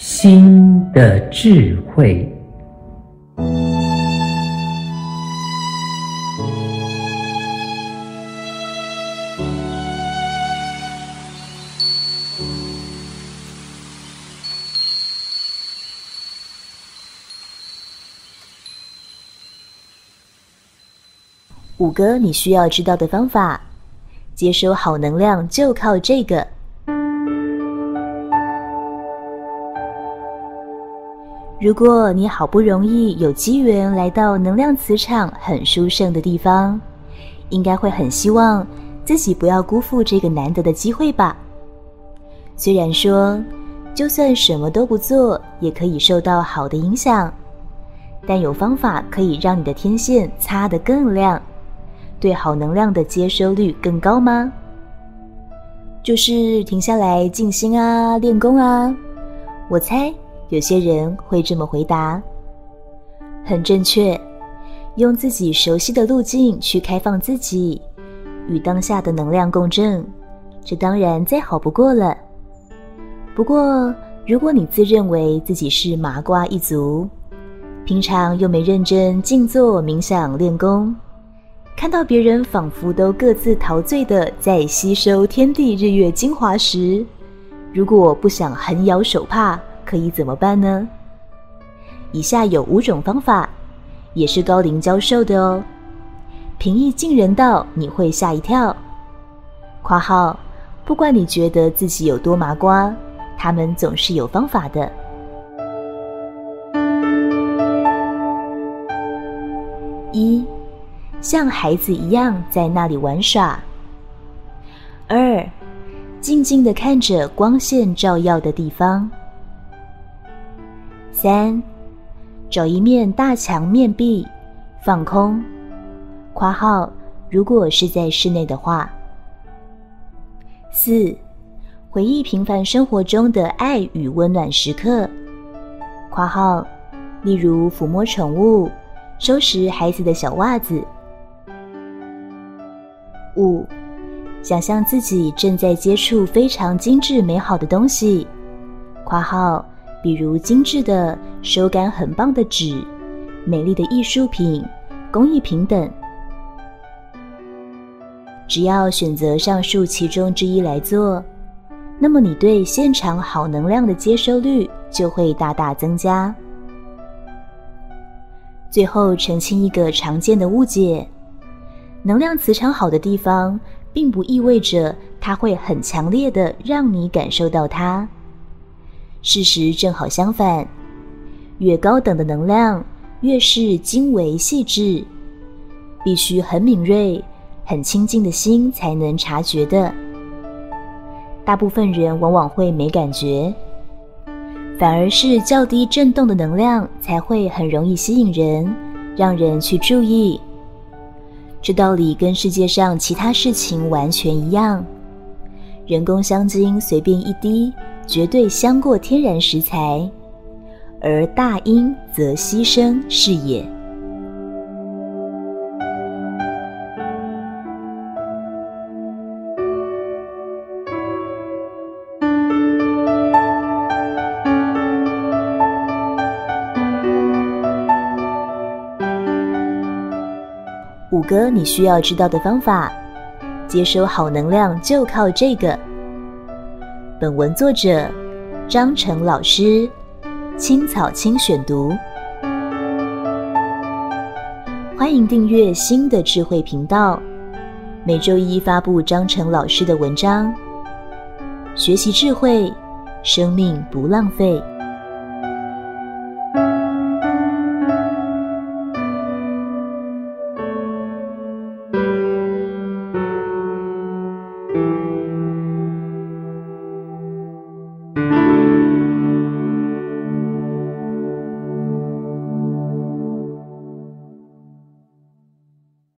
心的智慧。五个你需要知道的方法，接收好能量就靠这个。如果你好不容易有机缘来到能量磁场很殊胜的地方，应该会很希望自己不要辜负这个难得的机会吧？虽然说，就算什么都不做，也可以受到好的影响，但有方法可以让你的天线擦得更亮。对好能量的接收率更高吗？就是停下来静心啊，练功啊。我猜有些人会这么回答，很正确。用自己熟悉的路径去开放自己，与当下的能量共振，这当然再好不过了。不过，如果你自认为自己是麻瓜一族，平常又没认真静坐冥想练功。看到别人仿佛都各自陶醉的在吸收天地日月精华时，如果不想横摇手帕，可以怎么办呢？以下有五种方法，也是高灵教授的哦。平易近人到你会吓一跳。括号，不管你觉得自己有多麻瓜，他们总是有方法的。一。像孩子一样在那里玩耍。二，静静的看着光线照耀的地方。三，找一面大墙面壁，放空。括号，如果是在室内的话。四，回忆平凡生活中的爱与温暖时刻。括号，例如抚摸宠物，收拾孩子的小袜子。五，想象自己正在接触非常精致美好的东西（括号，比如精致的、手感很棒的纸、美丽的艺术品、工艺品等）。只要选择上述其中之一来做，那么你对现场好能量的接收率就会大大增加。最后澄清一个常见的误解。能量磁场好的地方，并不意味着它会很强烈的让你感受到它。事实正好相反，越高等的能量，越是精微细致，必须很敏锐、很清净的心才能察觉的。大部分人往往会没感觉，反而是较低振动的能量才会很容易吸引人，让人去注意。这道理跟世界上其他事情完全一样，人工香精随便一滴，绝对香过天然食材，而大因则牺牲是也。五个你需要知道的方法，接收好能量就靠这个。本文作者张成老师，青草青选读。欢迎订阅新的智慧频道，每周一发布张成老师的文章。学习智慧，生命不浪费。